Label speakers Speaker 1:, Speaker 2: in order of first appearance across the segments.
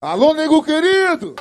Speaker 1: Alô, nego querido!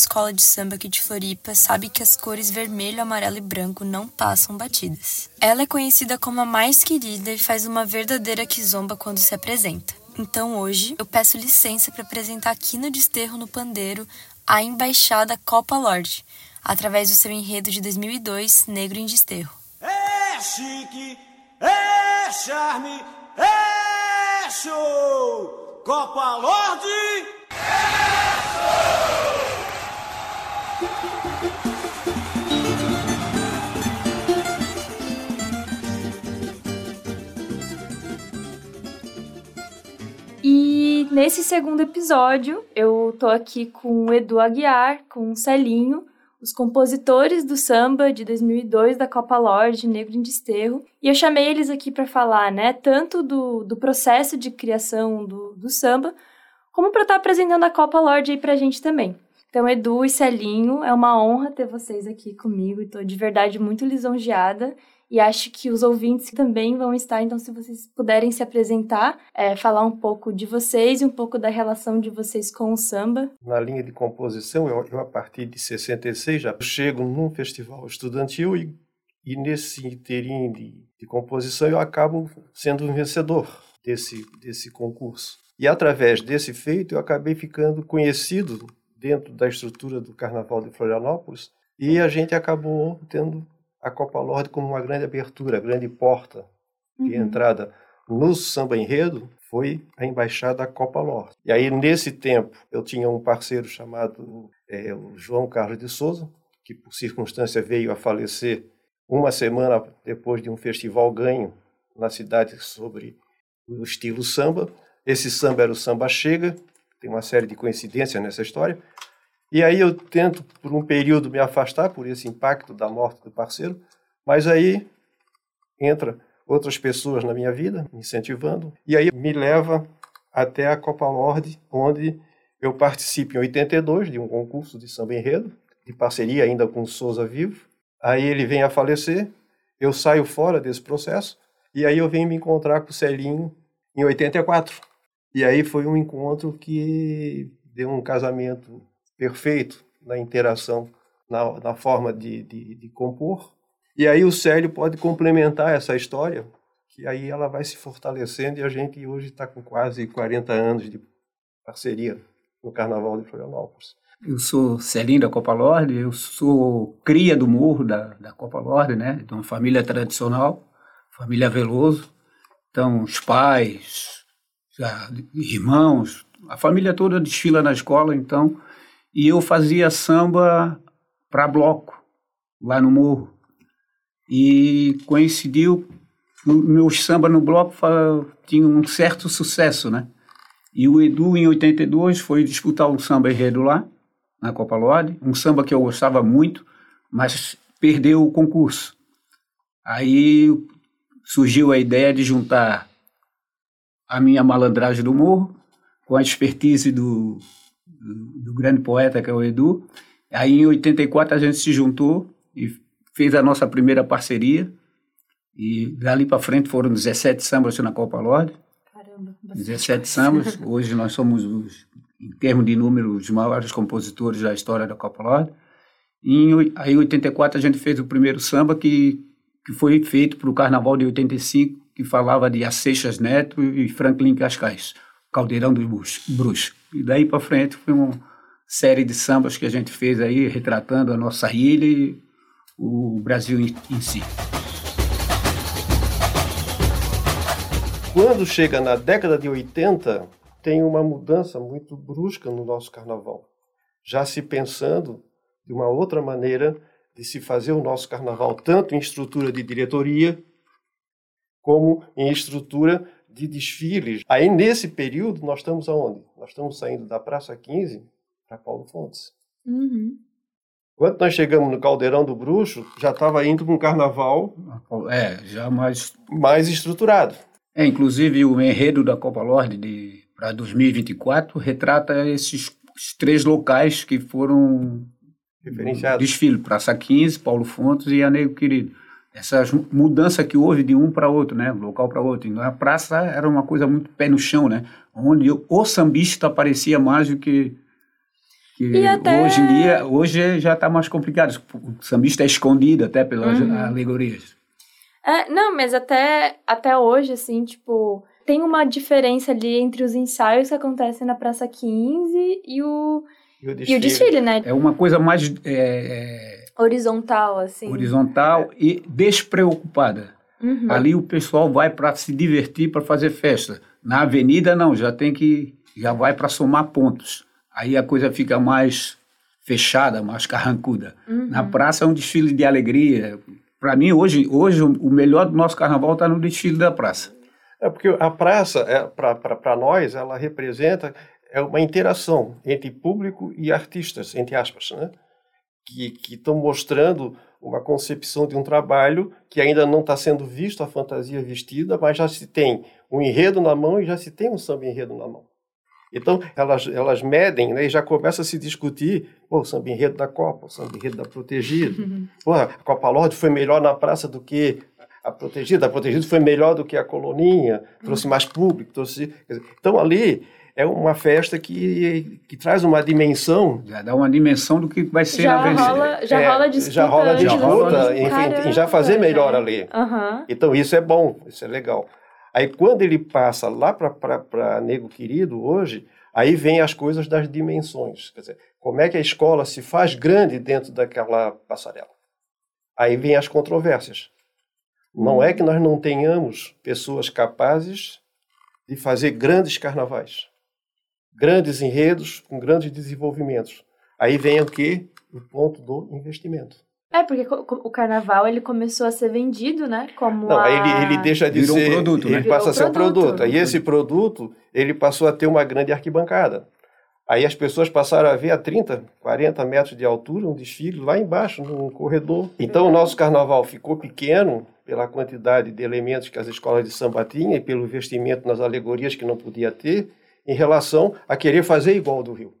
Speaker 2: Escola de samba aqui de Floripa sabe que as cores vermelho, amarelo e branco não passam batidas. Ela é conhecida como a mais querida e faz uma verdadeira quizomba quando se apresenta. Então hoje eu peço licença para apresentar aqui no Desterro no Pandeiro a Embaixada Copa Lorde, através do seu enredo de 2002, Negro em Desterro.
Speaker 3: É chique, é charme, é show! Copa Lorde!
Speaker 4: E nesse segundo episódio, eu tô aqui com o Edu Aguiar, com o Celinho, os compositores do samba de 2002 da Copa Lorde, Negro em Desterro. E eu chamei eles aqui para falar, né, tanto do, do processo de criação do, do samba, como para estar apresentando a Copa Lorde aí pra gente também. Então, Edu e Celinho, é uma honra ter vocês aqui comigo. Estou de verdade muito lisonjeada e acho que os ouvintes também vão estar. Então, se vocês puderem se apresentar, é, falar um pouco de vocês e um pouco da relação de vocês com o samba.
Speaker 5: Na linha de composição, eu, eu a partir de 66 já chego num festival estudantil e, e nesse interim de, de composição eu acabo sendo um vencedor desse, desse concurso. E através desse feito eu acabei ficando conhecido dentro da estrutura do Carnaval de Florianópolis e a gente acabou tendo a Copa Lorde como uma grande abertura, grande porta de
Speaker 4: Uhum.
Speaker 5: entrada no samba enredo foi a embaixada Copa Lorde. E aí nesse tempo eu tinha um parceiro chamado é, João Carlos de Souza, que por circunstância veio a falecer uma semana depois de um festival ganho na cidade sobre o estilo samba. Esse samba era o samba chega, tem uma série de coincidências nessa história. E aí eu tento, por um período, me afastar por esse impacto da morte do parceiro, mas aí entra outras pessoas na minha vida, me incentivando, e aí me leva até a Copa Lorde, onde eu participo em 82 de um concurso de samba enredo, de parceria ainda com o Souza Vivo. Aí ele vem a falecer, eu saio fora desse processo, e aí eu venho me encontrar com o Celinho em 84. E aí foi um encontro que deu um casamento perfeito na interação, na, na forma de, de, de compor. E aí o Célio pode complementar essa história, que aí ela vai se fortalecendo e a gente hoje está com quase 40 anos de parceria no Carnaval de Florianópolis.
Speaker 6: Eu sou Celinho da Copa Lorde, eu sou cria do morro da, da Copa Lorde, né? De uma família tradicional, família Veloso. Então, os pais, irmãos, a família toda desfila na escola, então. E eu fazia samba para bloco, lá no morro. E coincidiu, o meu samba no bloco fa- tinha um certo sucesso, né? E o Edu, em 82, foi disputar um samba enredo lá, na Copa Lorde, um samba que eu gostava muito, mas perdeu o concurso. Aí surgiu a ideia de juntar a minha malandragem do morro com a expertise do, do, do grande poeta que é o Edu. Aí em 84 a gente se juntou e fez a nossa primeira parceria. E dali para frente foram 17 sambas na Copa Lorde.
Speaker 4: Caramba,
Speaker 6: 17 sambas. Hoje nós somos, os, em termos de número, os maiores compositores da história da Copa Lorde. Em, aí, em 84, a gente fez o primeiro samba que, que foi feito para o Carnaval de 85, que falava de Aceixas Neto e Franklin Cascais, Caldeirão dos Brus-. E daí para frente foi uma série de sambas que a gente fez aí, retratando a nossa ilha e o Brasil em, em si.
Speaker 5: Quando chega na década de 80, tem uma mudança muito brusca no nosso carnaval. Já se pensando de uma outra maneira de se fazer o nosso carnaval, tanto em estrutura de diretoria, como em estrutura de desfiles. Aí, nesse período, nós estamos aonde? Nós estamos saindo da Praça 15 para Paulo Fontes.
Speaker 4: Uhum.
Speaker 5: Quando nós chegamos no Caldeirão do Bruxo, já estava indo para um carnaval
Speaker 6: É, já mais.
Speaker 5: mais estruturado.
Speaker 6: É, inclusive o enredo da Copa Lorde para 2024 retrata esses três locais que foram
Speaker 5: Referenciados.
Speaker 6: desfile, Praça 15, Paulo Fontes e Anego Querido. Essa mudança que houve de um para outro, né, local para outro. E na praça era uma coisa muito pé no chão, né, onde o sambista aparecia mais do que, que
Speaker 4: E até-
Speaker 6: hoje em dia, hoje já está mais complicado. O sambista é escondido até pelas
Speaker 4: Uhum.
Speaker 6: alegorias.
Speaker 4: É, não, mas até, até hoje, assim, tipo, tem uma diferença ali entre os ensaios que acontecem na Praça 15 e o,
Speaker 5: E o
Speaker 4: e o desfile, né?
Speaker 6: É uma coisa mais é,
Speaker 4: Horizontal, assim.
Speaker 6: horizontal e despreocupada.
Speaker 4: Uhum.
Speaker 6: Ali o pessoal vai para se divertir, para fazer festa. Na avenida, não, já tem que. Já vai para somar pontos. Aí a coisa fica mais fechada, mais carrancuda.
Speaker 4: Uhum.
Speaker 6: Na praça é um desfile de alegria. Para mim, hoje, hoje, o melhor do nosso carnaval está no desfile da praça.
Speaker 5: É porque a praça, é, para nós, ela representa é uma interação entre público e artistas, entre aspas, né? Que estão mostrando uma concepção de um trabalho que ainda não está sendo visto a fantasia vestida, mas já se tem um enredo na mão e já se tem um samba enredo na mão. Então, elas, elas medem né, e já começa a se discutir o samba enredo da Copa, o samba enredo da Protegida. Pô, a Copa Lorde foi melhor na praça do que a Protegida, a Protegida foi melhor do que a Coloninha, trouxe mais público. Trouxe... Então, ali é uma festa que, que traz uma dimensão
Speaker 6: Já dá uma dimensão do que vai ser
Speaker 4: Já
Speaker 6: na
Speaker 4: rola, já
Speaker 5: é,
Speaker 4: rola disputa.
Speaker 5: já rola
Speaker 6: disputa,
Speaker 5: enfim, em já fazer melhor ali.
Speaker 4: Aham.
Speaker 5: Então isso é bom, isso é legal. Aí quando ele passa lá para Nego Querido hoje, aí vem as coisas das dimensões. Quer dizer, como é que a escola se faz grande dentro daquela passarela? Aí vem as controvérsias. Não é que nós não tenhamos pessoas capazes de fazer grandes carnavais, grandes enredos com grandes desenvolvimentos. Aí vem o que? O ponto do investimento.
Speaker 4: É, porque o carnaval ele começou a ser vendido, né? Como
Speaker 5: Não,
Speaker 4: a...
Speaker 5: ele, ele deixa de
Speaker 6: Virou um
Speaker 5: ser,
Speaker 6: produto, né?
Speaker 5: ele passa a ser um
Speaker 4: Virou produto.
Speaker 5: produto. Aí esse produto, ele passou a ter uma grande arquibancada. Aí as pessoas passaram a ver a 30, 40 metros de altura um desfile lá embaixo, num corredor. Então o nosso carnaval ficou pequeno pela quantidade de elementos que as escolas de samba tinham e pelo investimento nas alegorias que não podia ter, em relação a querer fazer igual ao do Rio.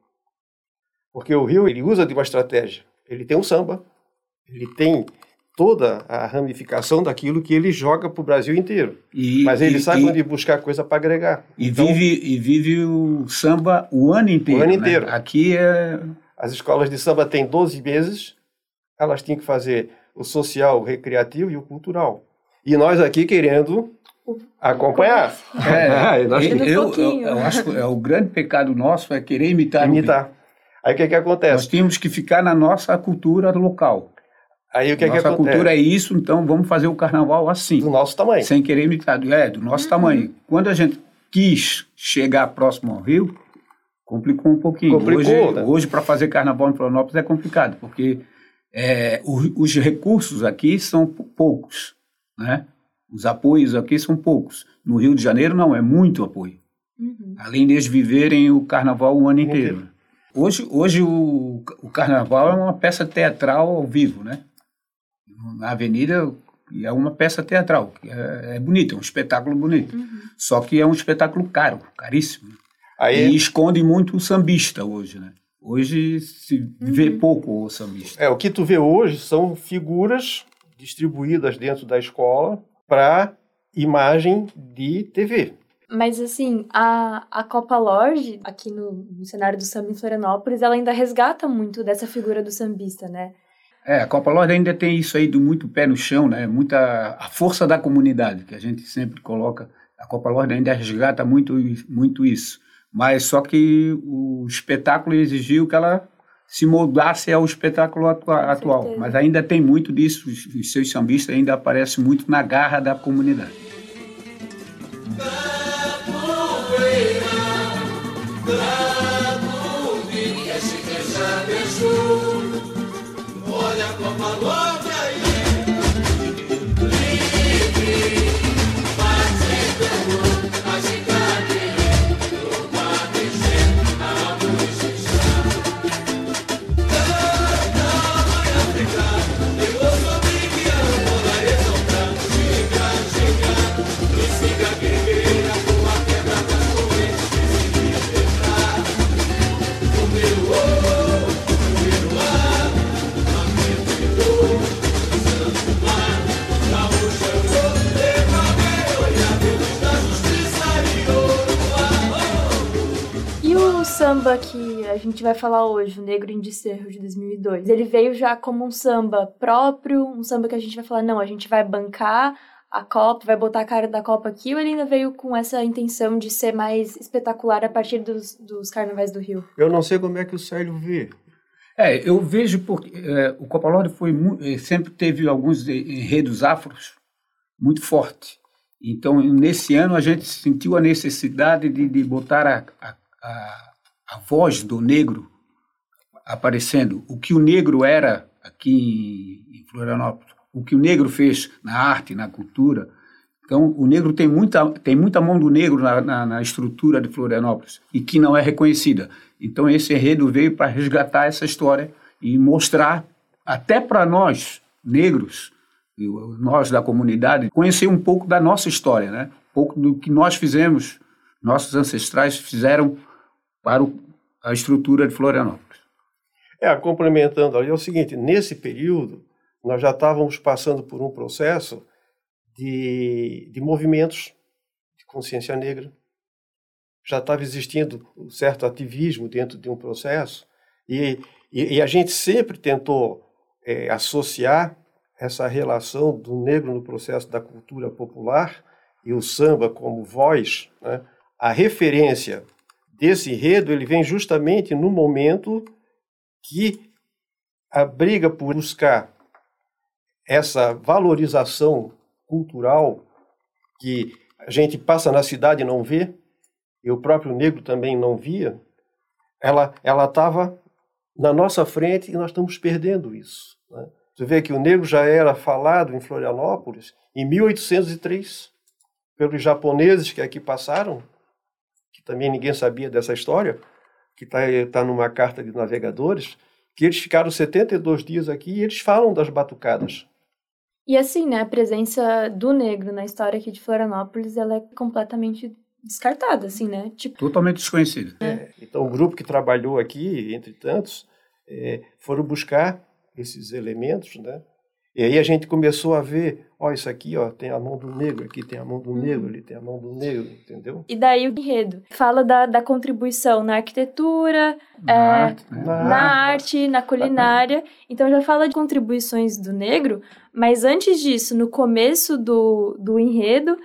Speaker 5: Porque o Rio, ele usa de uma estratégia. Ele tem um samba, ele tem toda a ramificação daquilo que ele joga para o Brasil inteiro.
Speaker 6: E,
Speaker 5: Mas ele
Speaker 6: e,
Speaker 5: sabe
Speaker 6: e,
Speaker 5: onde buscar coisa para agregar.
Speaker 6: e
Speaker 5: Então,
Speaker 6: vive, e vive o samba o ano inteiro.
Speaker 5: ano
Speaker 6: né?
Speaker 5: inteiro.
Speaker 6: Aqui é.
Speaker 5: As escolas de samba têm 12 meses, elas têm que fazer o social, o recreativo e o cultural. E nós aqui querendo acompanhar,
Speaker 6: é
Speaker 5: nós
Speaker 6: eu,
Speaker 4: temos
Speaker 6: eu,
Speaker 4: pouquinho.
Speaker 6: eu acho que é o grande pecado nosso é querer imitar. o
Speaker 5: imitar. Aí o que, que
Speaker 6: Nós
Speaker 5: acontece?
Speaker 6: temos que ficar na nossa cultura local.
Speaker 5: Aí o que, que
Speaker 6: nossa
Speaker 5: acontece?
Speaker 6: cultura é isso, então vamos fazer o carnaval assim,
Speaker 5: Do nosso tamanho.
Speaker 6: sem querer imitar. É, do nosso tamanho. Quando a gente quis chegar próximo ao Rio, complicou um pouquinho.
Speaker 5: Complicou,
Speaker 6: hoje,
Speaker 5: né?
Speaker 6: hoje para fazer carnaval em Florianópolis é complicado, porque é, o- os recursos aqui são pou- poucos, né? Os apoios aqui são poucos. No Rio de Janeiro, não, é muito apoio.
Speaker 4: Uhum.
Speaker 6: Além deles viverem o carnaval o ano inteiro. Hoje, hoje o, o carnaval é uma peça teatral ao vivo, né? Na avenida é uma peça teatral. É, é bonito, é um espetáculo bonito. Só que é um espetáculo caro, caríssimo.
Speaker 5: Aí
Speaker 6: E esconde muito o sambista hoje, né? Hoje se vê pouco o sambista.
Speaker 5: É, o que tu vê hoje são figuras distribuídas dentro da escola para imagem de TV.
Speaker 4: Mas assim, a, a Copa Lorde, aqui no, no cenário do samba em Florianópolis, ela ainda resgata muito dessa figura do sambista, né?
Speaker 6: É, a Copa Lorde ainda tem isso aí do muito pé no chão, né? Muita a força da comunidade que a gente sempre coloca. A Copa Lorde ainda resgata muito muito isso. Mas só que o espetáculo exigiu que ela se moldasse ao espetáculo atua- atual.
Speaker 4: certeza.
Speaker 6: Mas ainda tem muito disso. Os, os seus sambistas ainda aparecem muito na garra da comunidade.
Speaker 4: Samba que a gente vai falar hoje, o Negro em Desterro de 2002, ele veio já como um samba próprio, um samba que a gente vai falar, não, a gente vai bancar a Copa, vai botar a cara da Copa aqui, ou ele ainda veio com essa intenção de ser mais espetacular a partir dos, dos carnavais do Rio?
Speaker 5: Eu não sei como é que o Célio vê.
Speaker 6: É, eu vejo porque é, o Copa Lorde foi é, sempre teve alguns enredos afros muito fortes. Então, nesse ano, a gente sentiu a necessidade de, de botar a, a, a, a voz do negro aparecendo. O que o negro era aqui em Florianópolis o que o negro fez na arte, na cultura. Então, o negro tem muita, tem muita mão do negro na, na, na estrutura de Florianópolis e que não é reconhecida. Então, esse enredo veio para resgatar essa história e mostrar, até para nós, negros, nós da comunidade, conhecer um pouco da nossa história, né? um pouco do que nós fizemos, nossos ancestrais fizeram para o, a estrutura de Florianópolis.
Speaker 5: É, complementando ali, é o seguinte, nesse período, nós já estávamos passando por um processo de, de movimentos de consciência negra. Já estava existindo um certo ativismo dentro de um processo, e, e, e a gente sempre tentou é, associar essa relação do negro no processo da cultura popular e o samba como voz. Né? A referência desse enredo ele vem justamente no momento que a briga por buscar essa valorização cultural que a gente passa na cidade e não vê, e o próprio negro também não via, ela ela estava na nossa frente e nós estamos perdendo isso. Né? Você vê que o negro já era falado em Florianópolis em 1803 pelos japoneses que aqui passaram, que também ninguém sabia dessa história, que está tá numa carta de navegadores, que eles ficaram 72 dias aqui e eles falam das batucadas.
Speaker 4: E assim, né, a presença do negro na história aqui de Florianópolis, ela é completamente descartada, assim, né?
Speaker 6: Tipo... Totalmente desconhecida.
Speaker 5: É, então, o grupo que trabalhou aqui, entre tantos, é, foram buscar esses elementos, né? E aí a gente começou a ver, ó, isso aqui, ó, tem a mão do negro, aqui tem a mão do negro, ali tem a mão do negro, entendeu?
Speaker 4: E daí o enredo fala da, da contribuição na arquitetura,
Speaker 6: na,
Speaker 4: é,
Speaker 6: arte,
Speaker 4: né? na, na arte, na culinária. Então já fala de contribuições do negro, mas antes disso, no começo do, do enredo,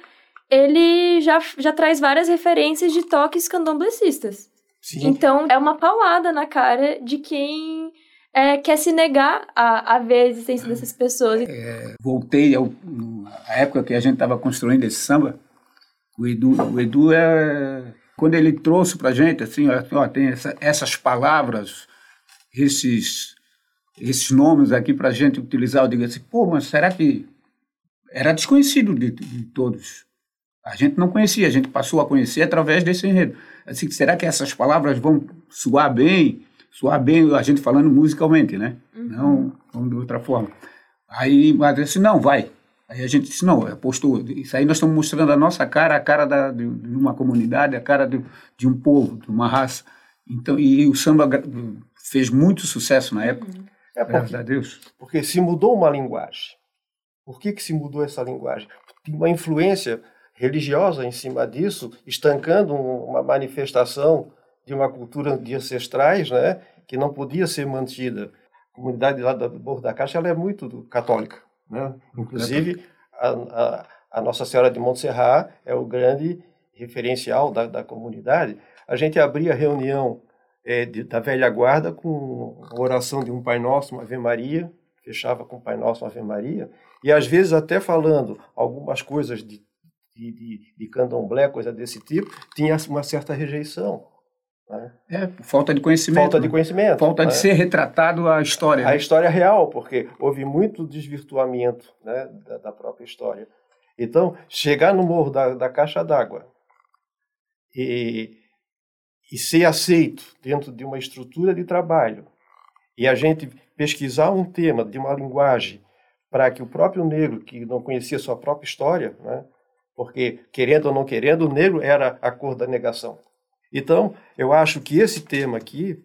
Speaker 4: ele já, já traz várias referências de toques candomblecistas. Sim. Então é uma paulada na cara de quem é, quer se negar a, a ver a existência dessas pessoas.
Speaker 6: É, voltei ao, à época que a gente estava construindo esse samba. O Edu, o Edu é, quando ele trouxe para a gente, assim, ó, tem essa, essas palavras, esses, esses nomes aqui para a gente utilizar, eu digo assim, pô, mas será que era desconhecido de, de todos? A gente não conhecia, a gente passou a conhecer através desse enredo. Assim, será que essas palavras vão soar bem? Soar bem a gente falando musicalmente, né? Uhum. Não, de outra forma. Aí, mas disse, não, vai. Aí a gente disse, não, apostou. Isso aí nós estamos mostrando a nossa cara, a cara da, de, de uma comunidade, a cara de, de um povo, de uma raça. Então, e o samba fez muito sucesso na época. Uhum. É porque, graças a Deus.
Speaker 5: Porque se mudou uma linguagem. Por que, que se mudou essa linguagem? Tem uma influência religiosa em cima disso, estancando uma manifestação de uma cultura de ancestrais, né, que não podia ser mantida. A comunidade lá do Morro da Caixa ela é muito católica, né? Inclusive a, a, a Nossa Senhora de Montserrat é o grande referencial da, da comunidade. A gente abria a reunião é, de, da velha guarda com a oração de um Pai Nosso, uma Ave Maria, fechava com o Pai Nosso, uma Ave Maria, e às vezes até falando algumas coisas de, de, de, de candomblé, coisa desse tipo, tinha uma certa rejeição.
Speaker 6: É, falta de conhecimento.
Speaker 5: Falta de né? conhecimento.
Speaker 6: Falta né? de ser retratado a história.
Speaker 5: A né? história real, porque houve muito desvirtuamento né, da, da, própria história. Então, chegar no morro da, da caixa d'água e, e ser aceito dentro de uma estrutura de trabalho e a gente pesquisar um tema de uma linguagem para que o próprio negro, que não conhecia sua própria história, né, porque, querendo ou não querendo, o negro era a cor da negação. Então, eu acho que esse tema aqui,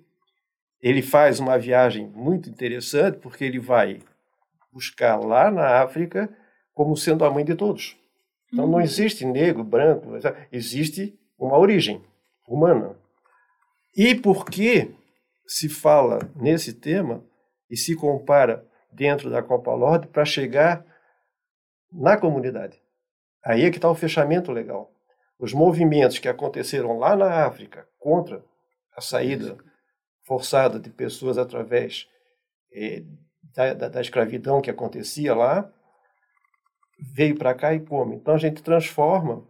Speaker 5: ele faz uma viagem muito interessante, porque ele vai buscar lá na África como sendo a mãe de todos. Então, não uhum. existe negro, branco, existe uma origem humana. E por que se fala nesse tema e se compara dentro da Copa Lorde para chegar na comunidade? Aí é que está o fechamento legal. Os movimentos que aconteceram lá na África contra a saída forçada de pessoas através eh, da, da, da, escravidão que acontecia lá, veio para cá e como. Então a gente transforma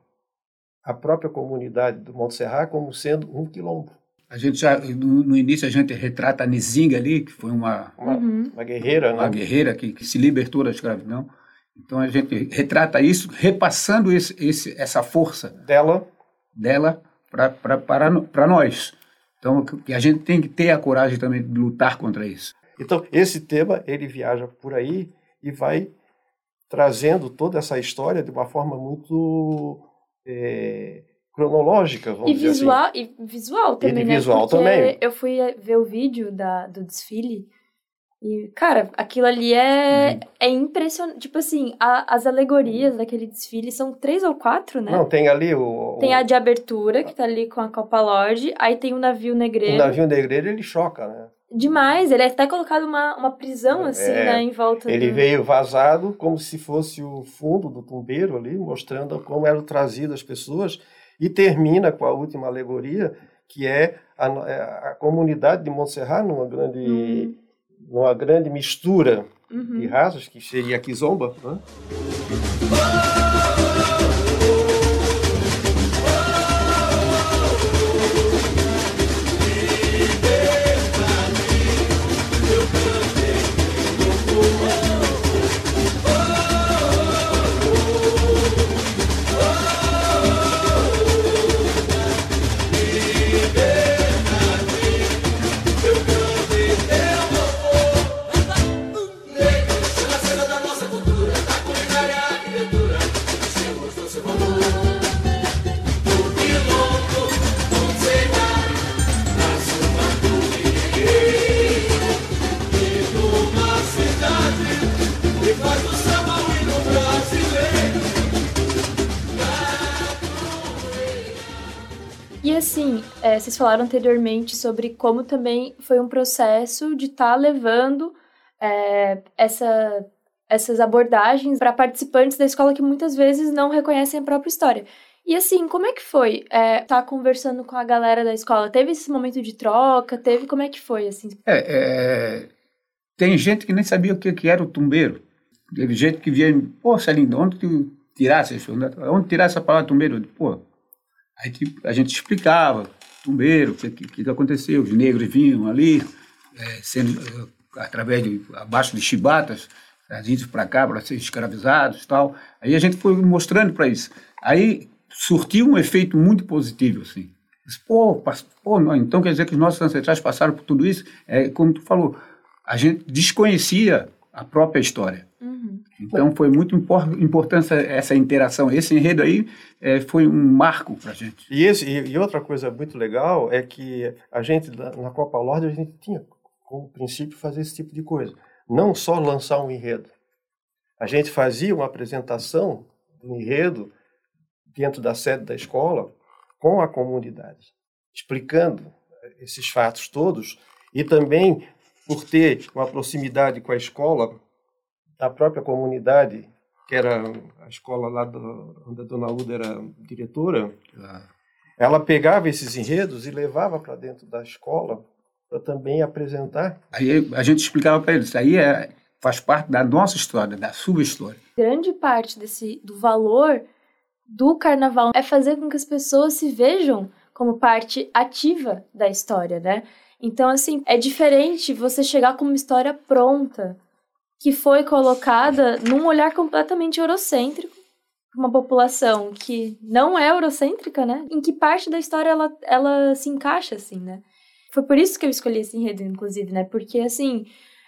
Speaker 5: a própria comunidade do Monte Serrat como sendo um quilombo.
Speaker 6: A gente já, no, no, início, a gente retrata a Nizinga ali, que foi uma,
Speaker 5: uma, uhum. uma guerreira,
Speaker 6: uma
Speaker 5: né?
Speaker 6: guerreira que, que se libertou da escravidão. Então a gente retrata isso, repassando esse, esse, essa força
Speaker 5: dela,
Speaker 6: dela para nós. Então que a gente tem que ter a coragem também de lutar contra isso.
Speaker 5: Então esse tema ele viaja por aí e vai trazendo toda essa história de uma forma muito é, cronológica, vamos
Speaker 4: e
Speaker 5: dizer
Speaker 4: visual,
Speaker 5: assim.
Speaker 4: E visual também,
Speaker 5: e
Speaker 4: né?
Speaker 5: visual
Speaker 4: Porque
Speaker 5: também.
Speaker 4: eu fui ver o vídeo da, do desfile e, cara, aquilo ali é, hum. é impressionante. Tipo assim, a, as alegorias daquele desfile são três ou quatro, né?
Speaker 5: Não, tem ali o...
Speaker 4: Tem a de abertura, que tá ali com a Copa Lorde. Aí tem o navio negreiro.
Speaker 5: O navio negreiro, ele choca, né?
Speaker 4: Demais. Ele é até colocado uma, uma prisão, assim,
Speaker 5: é,
Speaker 4: né? Em volta
Speaker 5: Ele
Speaker 4: do...
Speaker 5: veio vazado como se fosse o fundo do tumbeiro ali, mostrando como eram trazidas as pessoas. E termina com a última alegoria, que é a, a comunidade de Montserrat, numa grande... Hum numa grande mistura uhum. de raças, que seria a Kizomba. Né?
Speaker 4: É, vocês falaram anteriormente sobre como também foi um processo de estar tá levando é, essa, essas abordagens para participantes da escola que muitas vezes não reconhecem a própria história. E assim, como é que foi é, tá conversando com a galera da escola? Teve esse momento de troca? Teve como é que foi assim?
Speaker 6: É, é tem gente que nem sabia o que, que era o tumbeiro. Teve gente que via, pô, Celinho, onde tu tirasse isso? Onde tirasse essa palavra tumbeiro? Pô, Aí tipo, a gente explicava, tumbeiro, o que, que, que, aconteceu, os negros vinham ali, é, sendo, é, através de, abaixo de chibatas, trazidos para cá para ser escravizados tal. Aí a gente foi mostrando para isso. Aí surtiu um efeito muito positivo, assim. Pô, pô não, então quer dizer que os nossos ancestrais passaram por tudo isso? É, como tu falou, a gente desconhecia a própria história. Uhum. Então foi muito importante essa interação. Esse enredo aí é, foi um marco para a gente.
Speaker 5: E, esse, e, outra coisa muito legal é que a gente, na Copa Lorde, a gente tinha como princípio fazer esse tipo de coisa. Não só lançar um enredo. A gente fazia uma apresentação do enredo dentro da sede da escola com a comunidade, explicando esses fatos todos e também por ter uma proximidade com a escola da própria comunidade, que era a escola lá do, onde a dona Uda era diretora, ah. ela pegava esses enredos e levava para dentro da escola para também apresentar.
Speaker 6: Aí a gente explicava para eles, isso aí é, faz parte da nossa história, da sua história.
Speaker 4: Grande parte desse do valor do carnaval é fazer com que as pessoas se vejam como parte ativa da história, né? Então, assim, é diferente você chegar com uma história pronta, que foi colocada num olhar completamente eurocêntrico uma população que não é eurocêntrica, né? Em que parte da história ela, ela se encaixa, assim, né? Foi por isso que eu escolhi esse enredo, inclusive, né? Porque, assim,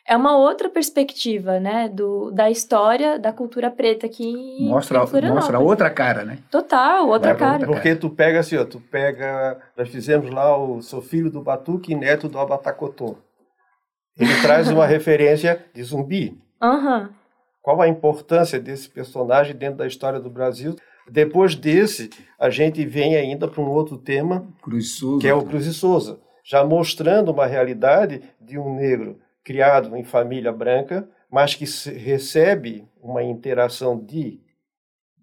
Speaker 4: é uma outra perspectiva, né? Do, da história, da cultura preta aqui
Speaker 6: mostra, Mostra outra cara, né?
Speaker 4: Total, outra cara.
Speaker 5: Porque tu pega assim, ó, tu pega... Nós fizemos lá o Sou Filho do Batuque e Neto do Abatacotô. Ele traz uma referência de zumbi.
Speaker 4: Uhum.
Speaker 5: Qual a importância desse personagem dentro da história do Brasil? Depois desse, a gente vem ainda para um outro tema,
Speaker 6: Cruz Souza.
Speaker 5: que é o Cruz e Souza. já mostrando uma realidade de um negro criado em família branca, mas que recebe uma interação de,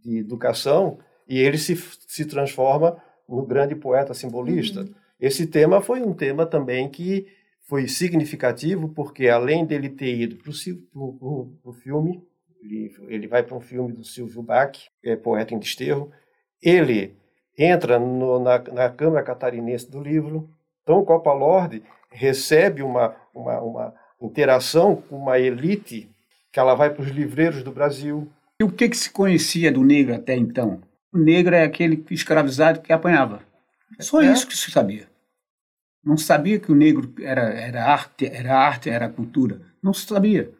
Speaker 5: de educação e ele se, se transforma no grande poeta simbolista. Uhum. Esse tema foi um tema também que foi significativo, porque além dele ter ido para o filme, ele, ele vai para um filme do Silvio Bach, é poeta em desterro, ele entra no, na, na Câmara Catarinense do Livro, então Copa Lorde recebe uma, uma, uma interação com uma elite que ela vai para os livreiros do Brasil.
Speaker 6: E o que, que se conhecia do negro até então? O negro é aquele escravizado que apanhava. Só é. isso que se sabia. Não sabia que o negro era, era arte, era arte, era cultura. Não sabia.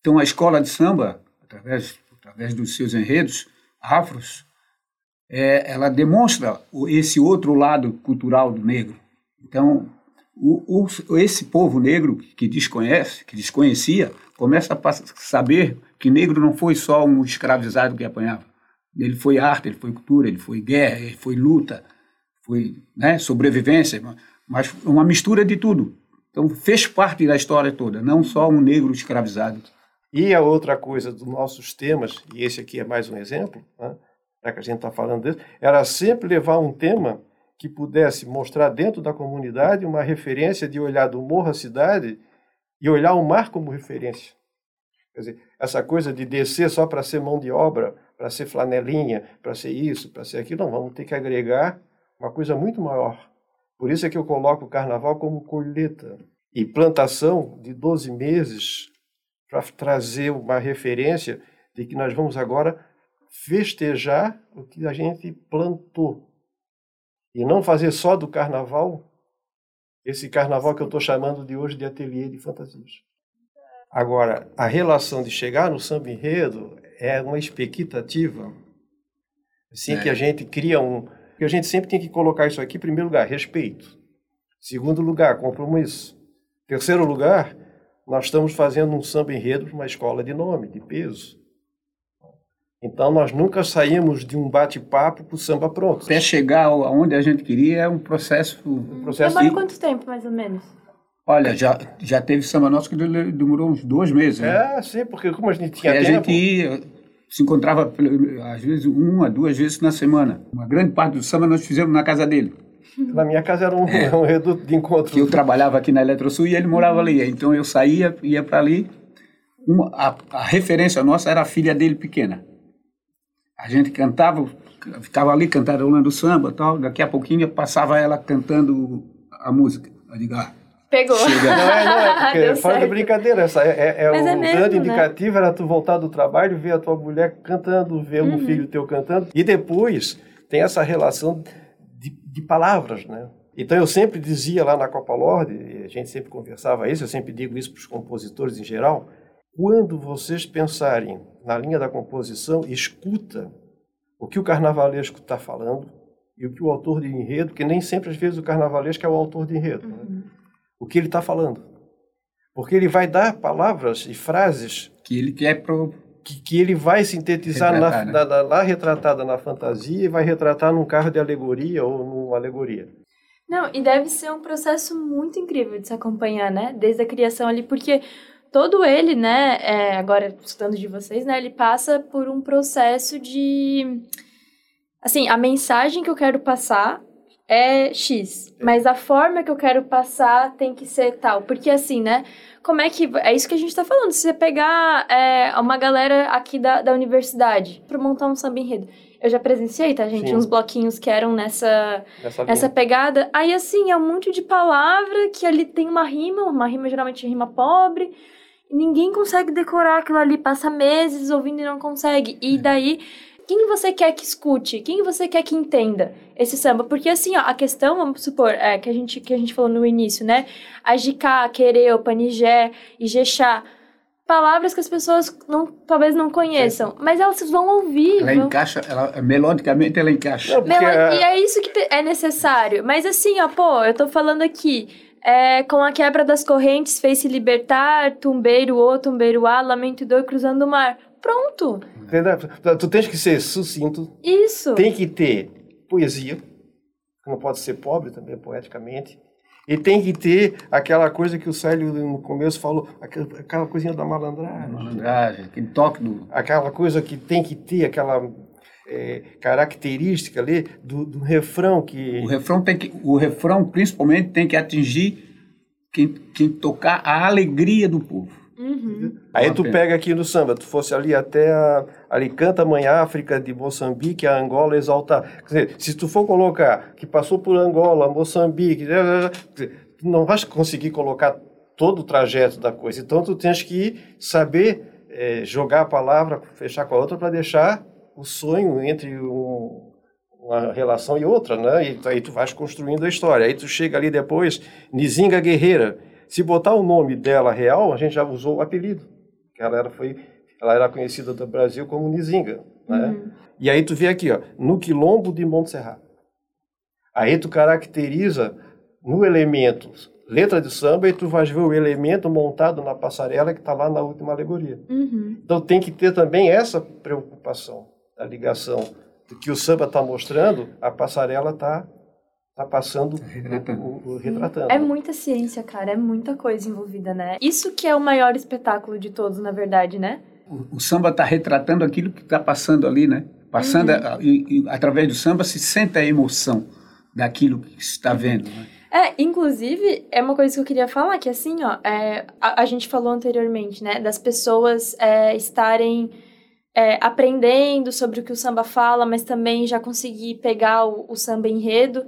Speaker 6: Então a escola de samba, através, através dos seus enredos afros, é, ela demonstra esse outro lado cultural do negro. Então, o, o, esse povo negro que desconhece, que desconhecia, começa a saber que negro não foi só um escravizado que apanhava. Ele foi arte, ele foi cultura, ele foi guerra, ele foi luta, foi né, sobrevivência, mas uma mistura de tudo. Então fez parte da história toda, não só um negro escravizado.
Speaker 5: E a outra coisa dos nossos temas, e esse aqui é mais um exemplo, né, já que a gente está falando desse, era sempre levar um tema que pudesse mostrar dentro da comunidade uma referência de olhar do morro à cidade e olhar o mar como referência. Quer dizer, essa coisa de descer só para ser mão de obra, para ser flanelinha, para ser isso, para ser aquilo, não, vamos ter que agregar uma coisa muito maior. Por isso é que eu coloco o carnaval como colheita e plantação de 12 meses para trazer uma referência de que nós vamos agora festejar o que a gente plantou. E não fazer só do carnaval esse carnaval que eu estou chamando de hoje de ateliê de fantasias. Agora, a relação de chegar no samba enredo é uma expectativa, assim, é. que a gente cria um... que a gente sempre tem que colocar isso aqui, em primeiro lugar, respeito. Segundo lugar, compromisso. Terceiro lugar, nós estamos fazendo um samba enredo para uma escola de nome, de peso. Então, nós nunca saímos de um bate-papo para o samba pronto.
Speaker 6: Até chegar aonde a gente queria é um processo... Um
Speaker 4: processo Demora de... quanto tempo, mais ou menos?
Speaker 6: Olha, já, já teve samba nosso que demorou uns dois meses.
Speaker 5: Né? É, sim, porque como a gente tinha
Speaker 6: e
Speaker 5: tempo...
Speaker 6: a gente ia, se encontrava, às vezes, uma, duas vezes na semana. Uma grande parte do samba nós fizemos na casa dele.
Speaker 5: Na minha casa era um, é. um reduto de encontro.
Speaker 6: Que eu trabalhava aqui na Eletrosul e ele morava ali. Então eu saía, ia para ali. Uma, a, a referência nossa era a filha dele pequena. A gente cantava, ficava ali cantarolando samba tal, daqui a pouquinho passava ela cantando a música. Digo, ah,
Speaker 4: Pegou.
Speaker 5: Chega. Não é, não é, porque fora de brincadeira, essa é, é, é o é mesmo, grande né? indicativo era tu voltar do trabalho, ver a tua mulher cantando, ver uhum. um filho teu cantando, e depois tem essa relação de, de palavras, né? Então eu sempre dizia lá na Copa Lorde, a gente sempre conversava isso, eu sempre digo isso para os compositores em geral, quando vocês pensarem na linha da composição, escuta o que o carnavalesco está falando e o que o autor de enredo, que nem sempre às vezes o carnavalesco é o autor de enredo, né? uhum. né? O que ele está falando. Porque ele vai dar palavras e frases
Speaker 6: que ele quer pro...
Speaker 5: que, que ele vai sintetizar retratar, na, né? na, lá retratada na fantasia e vai retratar num carro de alegoria ou numa alegoria.
Speaker 4: Não, e deve ser um processo muito incrível de se acompanhar, né? Desde a criação ali, porque todo ele, né, é, agora estudando de vocês, né, ele passa por um processo de assim, a mensagem que eu quero passar é X, mas a forma que eu quero passar tem que ser tal, porque assim, né, como é que, é isso que a gente tá falando, se você pegar é, uma galera aqui da, da universidade para montar um samba enredo, eu já presenciei, tá, gente? Sim. Uns bloquinhos que eram nessa, nessa pegada. Aí, assim, é um monte de palavra que ali tem uma rima, uma rima geralmente rima pobre. Ninguém consegue decorar aquilo ali, passa meses ouvindo e não consegue. E é. daí, quem você quer que escute? Quem você quer que entenda esse samba? Porque assim, ó, a questão, vamos supor, é, que, a gente, que a gente falou no início, né? Ajicá, Quereu, Panigé, Ijexá. Palavras que as pessoas não, talvez não conheçam, é. mas elas vão ouvir.
Speaker 6: Ela
Speaker 4: vão...
Speaker 6: encaixa, ela, melodicamente ela encaixa. Não,
Speaker 4: Melo... E é isso que é necessário. Mas assim, ó, pô, eu tô falando aqui é, com a quebra das correntes, fez-se libertar, tumbeiro o, tumbeiro a, lamento dor cruzando o mar. Pronto.
Speaker 5: Entendeu? Tu tens que ser sucinto.
Speaker 4: Isso.
Speaker 5: Tem que ter poesia, não pode ser pobre também, poeticamente. E tem que ter aquela coisa que o Célio no começo falou, aquela, aquela coisinha da malandragem.
Speaker 6: Malandragem, aquele toque do.
Speaker 5: Aquela coisa que tem que ter, aquela é, característica ali do, do, refrão que.
Speaker 6: O refrão, tem que, o refrão, principalmente, tem que atingir quem, quem tocar a alegria do povo.
Speaker 4: Uhum.
Speaker 5: Aí tu pega aqui no samba, tu fosse ali até a, ali canta Mãe África de Moçambique, a Angola exaltar. Quer dizer, se tu for colocar que passou por Angola, Moçambique, né, né, né, tu não vais conseguir colocar todo o trajeto da coisa. Então tu tens que saber é, jogar a palavra, fechar com a outra para deixar o sonho entre um, uma relação e outra, né? E aí tu vais construindo a história. Aí tu chega ali depois, Nizinga Guerreira. Se botar o nome dela real, a gente já usou o apelido. Ela era, foi, ela era conhecida do Brasil como Nizinga, né? Uhum. E aí tu vê aqui, ó, no quilombo de Montserrat. Aí tu caracteriza no elemento letra de samba e tu vais ver o elemento montado na passarela que está lá na última alegoria.
Speaker 4: Uhum.
Speaker 5: Então tem que ter também essa preocupação a ligação do que o samba está mostrando, a passarela está tá passando, retratando. O, o, retratando.
Speaker 4: É muita ciência, cara, é muita coisa envolvida, né? Isso que é o maior espetáculo de todos, na verdade, né?
Speaker 6: O, o samba está retratando aquilo que está passando ali, né? Passando, uhum. a, e, e, através do samba se sente a emoção daquilo que está vendo, né?
Speaker 4: É, inclusive, é uma coisa que eu queria falar, que assim, ó, é, a, a gente falou anteriormente, né, das pessoas é, estarem é, aprendendo sobre o que o samba fala, mas também já consegui pegar o, o samba enredo.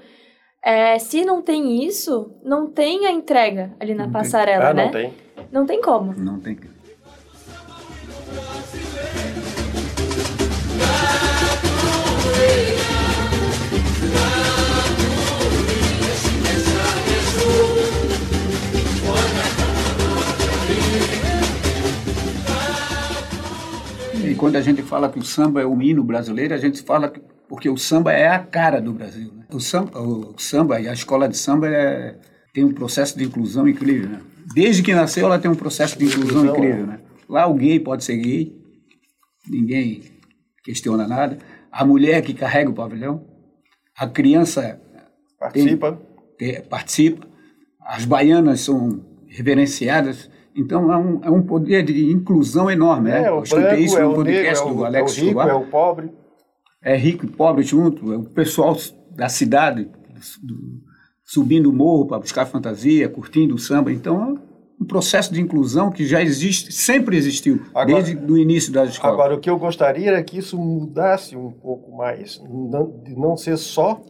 Speaker 4: É, se não tem isso, não tem a entrega ali na
Speaker 5: não
Speaker 4: passarela,
Speaker 5: ah,
Speaker 4: né?
Speaker 5: Não tem.
Speaker 4: Não tem como.
Speaker 6: Não tem. quando a gente fala que o samba é o hino brasileiro, a gente fala que, porque o samba é a cara do Brasil. Né? O, samba, o samba e a escola de samba é, tem um processo de inclusão incrível. Né? Desde que nasceu, ela tem um processo de inclusão incrível. Né? Lá o gay pode ser gay, ninguém questiona nada. A mulher que carrega o pavilhão, a criança
Speaker 5: participa,
Speaker 6: tem, tem, participa. As baianas são reverenciadas então é um, é um poder de inclusão enorme.
Speaker 5: É,
Speaker 6: né?
Speaker 5: Eu escutei isso no é podcast negro,
Speaker 6: do Alex
Speaker 5: é o rico, É o pobre.
Speaker 6: É rico e pobre junto, é o pessoal da cidade do, do, subindo o morro para buscar fantasia, curtindo o samba. Então é um processo de inclusão que já existe, sempre existiu, agora, desde o início das escolas.
Speaker 5: Agora, o que eu gostaria era que isso mudasse um pouco mais, não, de não ser só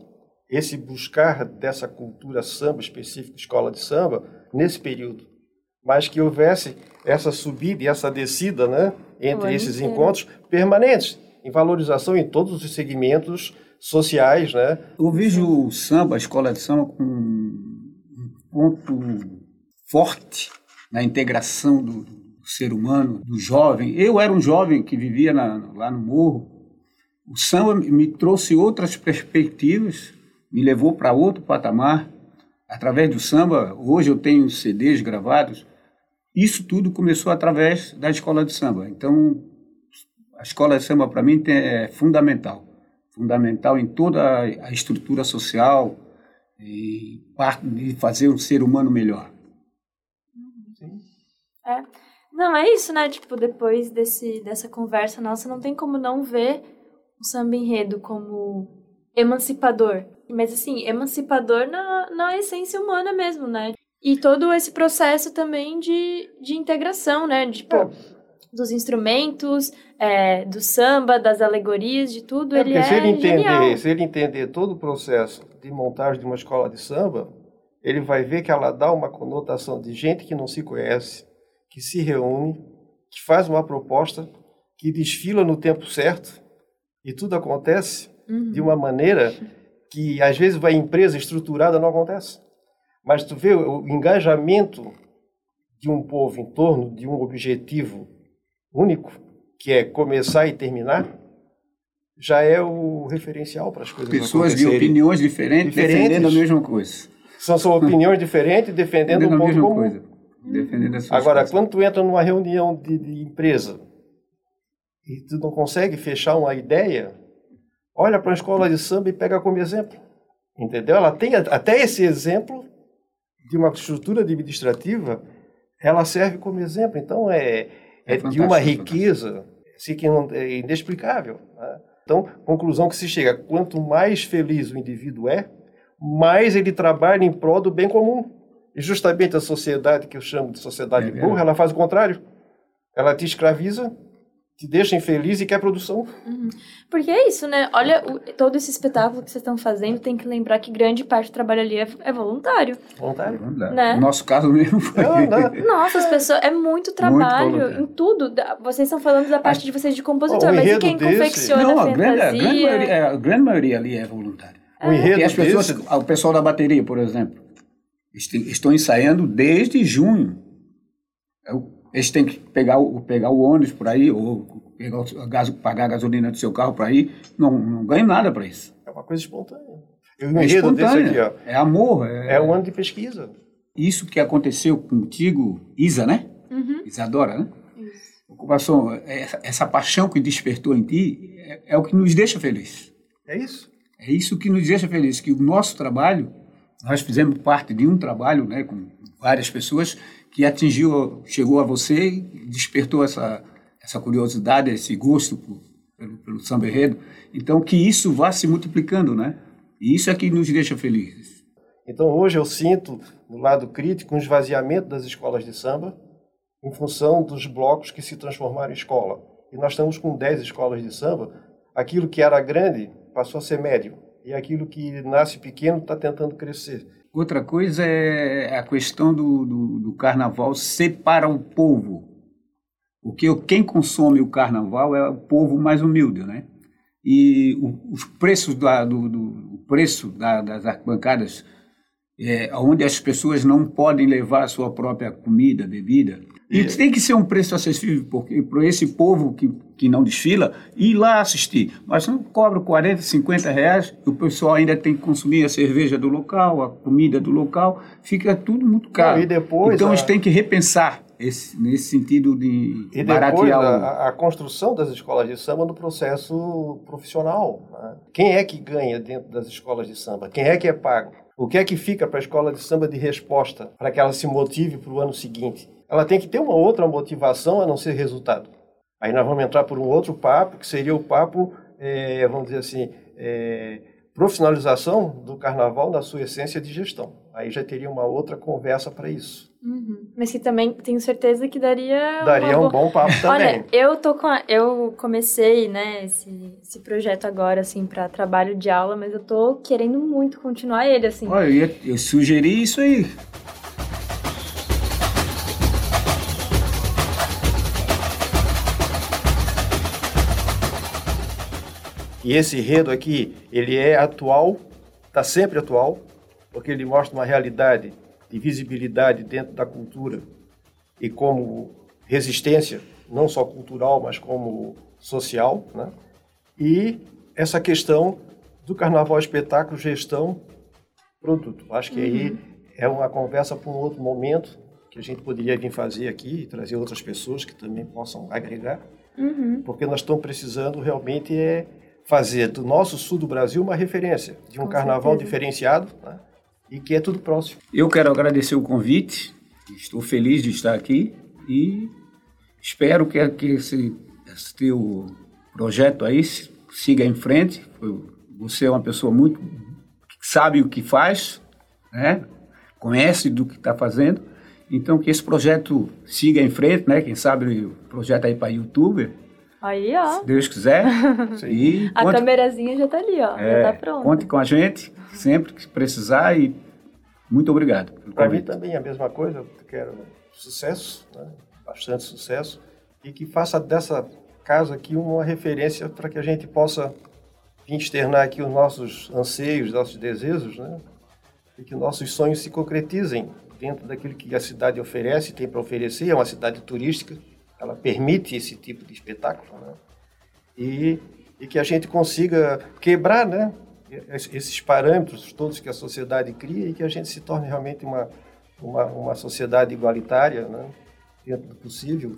Speaker 5: esse buscar dessa cultura samba específica, escola de samba, nesse período mas que houvesse essa subida e essa descida né, entre esses encontros permanentes, em valorização em todos os segmentos sociais. Né?
Speaker 6: Eu vejo o samba, a escola de samba, com um ponto forte na integração do, do ser humano, do jovem. Eu era um jovem que vivia na, lá no morro. O samba me trouxe outras perspectivas, me levou para outro patamar. Através do samba, hoje eu tenho CDs gravados isso tudo começou através da escola de samba. Então, a escola de samba, para mim, é fundamental. Fundamental em toda a estrutura social e parte de fazer um ser humano melhor.
Speaker 4: É. Não, é isso, né? Tipo, depois desse, dessa conversa nossa, não tem como não ver o samba enredo como emancipador. Mas, assim, emancipador na, na essência humana mesmo, né? E todo esse processo também de, de integração, né? De, tipo, é. Dos instrumentos, é, do samba, das alegorias, de tudo. É, ele é
Speaker 5: se ele
Speaker 4: entender, genial.
Speaker 5: se ele entender todo o processo de montagem de uma escola de samba, ele vai ver que ela dá uma conotação de gente que não se conhece, que se reúne, que faz uma proposta, que desfila no tempo certo, e tudo acontece uhum. de uma maneira que às vezes vai empresa estruturada não acontece. Mas tu vê o engajamento de um povo em torno de um objetivo único, que é começar e terminar, já é o referencial para as coisas
Speaker 6: Pessoas de opiniões diferentes, diferentes, defendendo a mesma coisa.
Speaker 5: São, são opiniões diferentes defendendo um ponto comum. Coisa.
Speaker 6: Defendendo as
Speaker 5: Agora,
Speaker 6: coisas.
Speaker 5: quando tu entra numa reunião de, de empresa e tu não consegue fechar uma ideia, olha para a escola de samba e pega como exemplo. Entendeu? Ela tem até esse exemplo de uma estrutura administrativa, ela serve como exemplo. Então, é, é,
Speaker 6: É
Speaker 5: de uma
Speaker 6: fantástico,
Speaker 5: riqueza assim, que não, é inexplicável. né? Então, conclusão que se chega, quanto mais feliz o indivíduo é, mais ele trabalha em prol do bem comum. E justamente a sociedade que eu chamo de sociedade
Speaker 6: É
Speaker 5: burra, ela faz o contrário. Ela te escraviza, te deixa infeliz e quer produção.
Speaker 4: Porque é isso, né? Olha, o- todo esse espetáculo que vocês estão fazendo, tem que lembrar que grande parte do trabalho ali é, é voluntário.
Speaker 5: Vontade.
Speaker 4: Né?
Speaker 6: No nosso caso mesmo foi.
Speaker 5: Não, não.
Speaker 4: Nossa, as pessoas. É muito trabalho
Speaker 6: voluntário.
Speaker 4: em tudo. Vocês estão falando da parte de vocês de compositor, mas e quem
Speaker 5: desse-
Speaker 4: confecciona
Speaker 6: Não,
Speaker 4: a
Speaker 6: a grande, a, grande maioria, a grande maioria ali é voluntária.
Speaker 5: O enredo
Speaker 6: E as pessoas,
Speaker 5: desse,
Speaker 6: o pessoal da bateria, por exemplo, estão ensaiando desde junho. Eu- Eles têm que pegar o, pegar o ônibus por aí, ou pegar o, a gaso- pagar a gasolina do seu carro para ir. Não, não ganham nada para isso.
Speaker 5: é uma coisa espontânea. E o
Speaker 6: É
Speaker 5: aqui,
Speaker 6: espontânea.
Speaker 5: ó,
Speaker 6: É amor. É,
Speaker 5: é um ano de pesquisa.
Speaker 6: Isso que aconteceu contigo, Isa, né?
Speaker 4: Uhum.
Speaker 6: Isadora, né? Ocupação, é essa, essa paixão que despertou em ti é, é o que nos deixa feliz.
Speaker 5: É isso.
Speaker 6: É isso que nos deixa feliz, que o nosso trabalho, nós fizemos parte de um trabalho, né, com várias pessoas, que atingiu, chegou a você e despertou essa, essa curiosidade, esse gosto por- pelo, pelo samba enredo. Então, que isso vá se multiplicando, né? E isso é que nos deixa felizes.
Speaker 5: Então hoje eu sinto, no lado crítico, um esvaziamento das escolas de samba em função dos blocos que se transformaram em escola. E nós estamos com 10 escolas de samba. Aquilo que era grande passou a ser médio. E aquilo que nasce pequeno está tentando crescer.
Speaker 6: Outra coisa é a questão do, do, do carnaval separa o povo. Porque quem consome o carnaval é o povo mais humilde, né? E o- os preços da, do, do preço da, das arquibancadas, é, onde as pessoas não podem levar a sua própria comida, bebida, e tem que ser um preço acessível, porque para esse povo que, que não desfila, ir lá assistir. Mas não cobra 40, 50 reais, o pessoal ainda tem que consumir a cerveja do local, a comida do local, fica tudo muito caro.
Speaker 5: E depois
Speaker 6: então
Speaker 5: a-
Speaker 6: eles têm que repensar esse, nesse sentido de
Speaker 5: E depois a, a construção das escolas de samba no processo profissional. né? Quem é que ganha dentro das escolas de samba? Quem é que é pago? O que é que fica para a escola de samba de resposta para que ela se motive para o ano seguinte? Ela tem que ter uma outra motivação a não ser resultado. Aí nós vamos entrar por um outro papo, que seria o papo, eh, vamos dizer assim, eh, profissionalização do carnaval na sua essência de gestão. Aí já teria uma outra conversa para isso.
Speaker 4: Uhum. Mas que também tenho certeza que daria.
Speaker 5: Daria um bom papo também.
Speaker 4: Olha, eu tô com a- eu comecei, né, esse, esse projeto agora assim para trabalho de aula, mas eu tô querendo muito continuar ele assim.
Speaker 6: Olha, eu, ia- eu sugeri isso aí.
Speaker 5: E esse enredo aqui, ele é atual, está sempre atual, porque ele mostra uma realidade de visibilidade dentro da cultura e como resistência, não só cultural, mas como social, né? E essa questão do carnaval espetáculo, gestão, produto. Acho que aí é uma conversa para um outro momento que a gente poderia vir fazer aqui e trazer outras pessoas que também possam agregar
Speaker 4: Uhum.
Speaker 5: porque nós estamos precisando realmente é fazer do nosso sul do Brasil uma referência de um
Speaker 4: Com
Speaker 5: carnaval
Speaker 4: certeza.
Speaker 5: diferenciado né? e que é tudo próximo.
Speaker 6: Eu quero agradecer o convite, estou feliz de estar aqui e espero que, que esse, esse teu projeto aí siga em frente. Você é uma pessoa muito que sabe o que faz, né? conhece do que está fazendo, então que esse projeto siga em frente, né? quem sabe o projeto aí para youtuber,
Speaker 4: Aí, ó.
Speaker 6: se Deus quiser. e
Speaker 4: A
Speaker 6: conte-
Speaker 4: câmerazinha já tá ali, ó.
Speaker 6: é,
Speaker 4: já tá pronta.
Speaker 6: Conte com a gente sempre que precisar e muito obrigado.
Speaker 5: Para mim também é a mesma coisa, eu quero sucesso, né? bastante sucesso, e que faça dessa casa aqui uma referência para que a gente possa externar aqui os nossos anseios, nossos desejos, né? e que nossos sonhos se concretizem dentro daquilo que a cidade oferece, tem para oferecer, é uma cidade turística, ela permite esse tipo de espetáculo, né? e, e que a gente consiga quebrar né, es- esses parâmetros todos que a sociedade cria e que a gente se torne realmente uma, uma, uma sociedade igualitária, né, dentro do possível.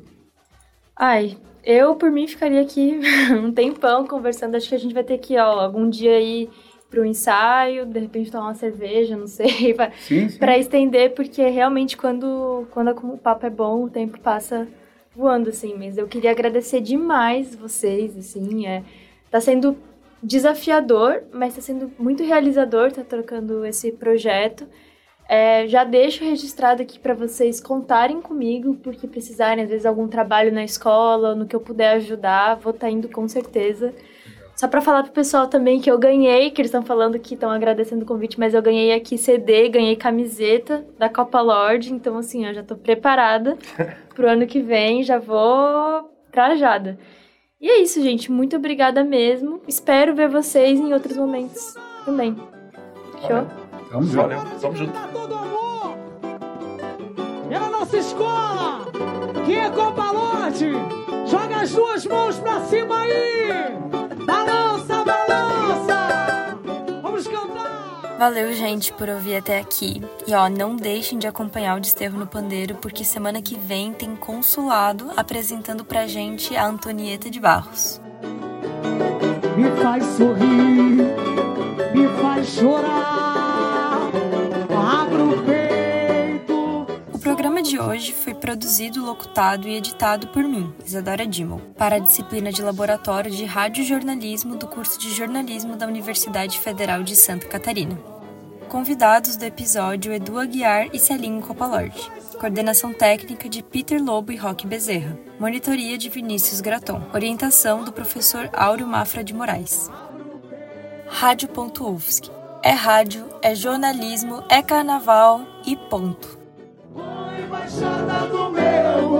Speaker 4: Ai, eu por mim ficaria aqui um tempão conversando. Acho que a gente vai ter que, ó, algum dia aí para o ensaio, de repente tomar uma cerveja, não sei, para estender, porque realmente quando, quando o papo é bom, o tempo passa voando, assim. Mas eu queria agradecer demais vocês, assim, é, tá sendo desafiador, mas está sendo muito realizador, tá trocando esse projeto. É, já deixo registrado aqui para vocês contarem comigo, porque precisarem, às vezes, algum trabalho na escola, no que eu puder ajudar, vou estar tá indo com certeza. Só para falar pro pessoal também que eu ganhei, que eles estão falando que estão agradecendo o convite, mas eu ganhei aqui CD, ganhei camiseta da Copa Lorde, então assim, eu já tô preparada pro ano que vem, já vou trajada. E é isso, gente. Muito obrigada mesmo. Espero ver vocês em outros momentos também. Show?
Speaker 6: Vamos. Valeu. Vamos junto.
Speaker 3: É a nossa escola! Que é Copa Lorde! Joga as duas mãos pra cima aí!
Speaker 2: Valeu, gente, por ouvir até aqui. E ó, não deixem de acompanhar o Desterro no Pandeiro, porque semana que vem tem consulado apresentando pra gente a Antonieta de Barros.
Speaker 3: Me faz sorrir, me faz chorar,
Speaker 2: hoje foi produzido, locutado e editado por mim, Isadora Dimmel, para a disciplina de Laboratório de Radiojornalismo do curso de Jornalismo da Universidade Federal de Santa Catarina. Convidados do episódio Edu Aguiar e Celinho Copalordi. Coordenação técnica de Peter Lobo e Roque Bezerra. Monitoria de Vinícius Graton. Orientação do professor Áureo Mafra de Moraes. Rádio.UFSC. É rádio, é jornalismo, é carnaval e ponto
Speaker 3: baixada do meu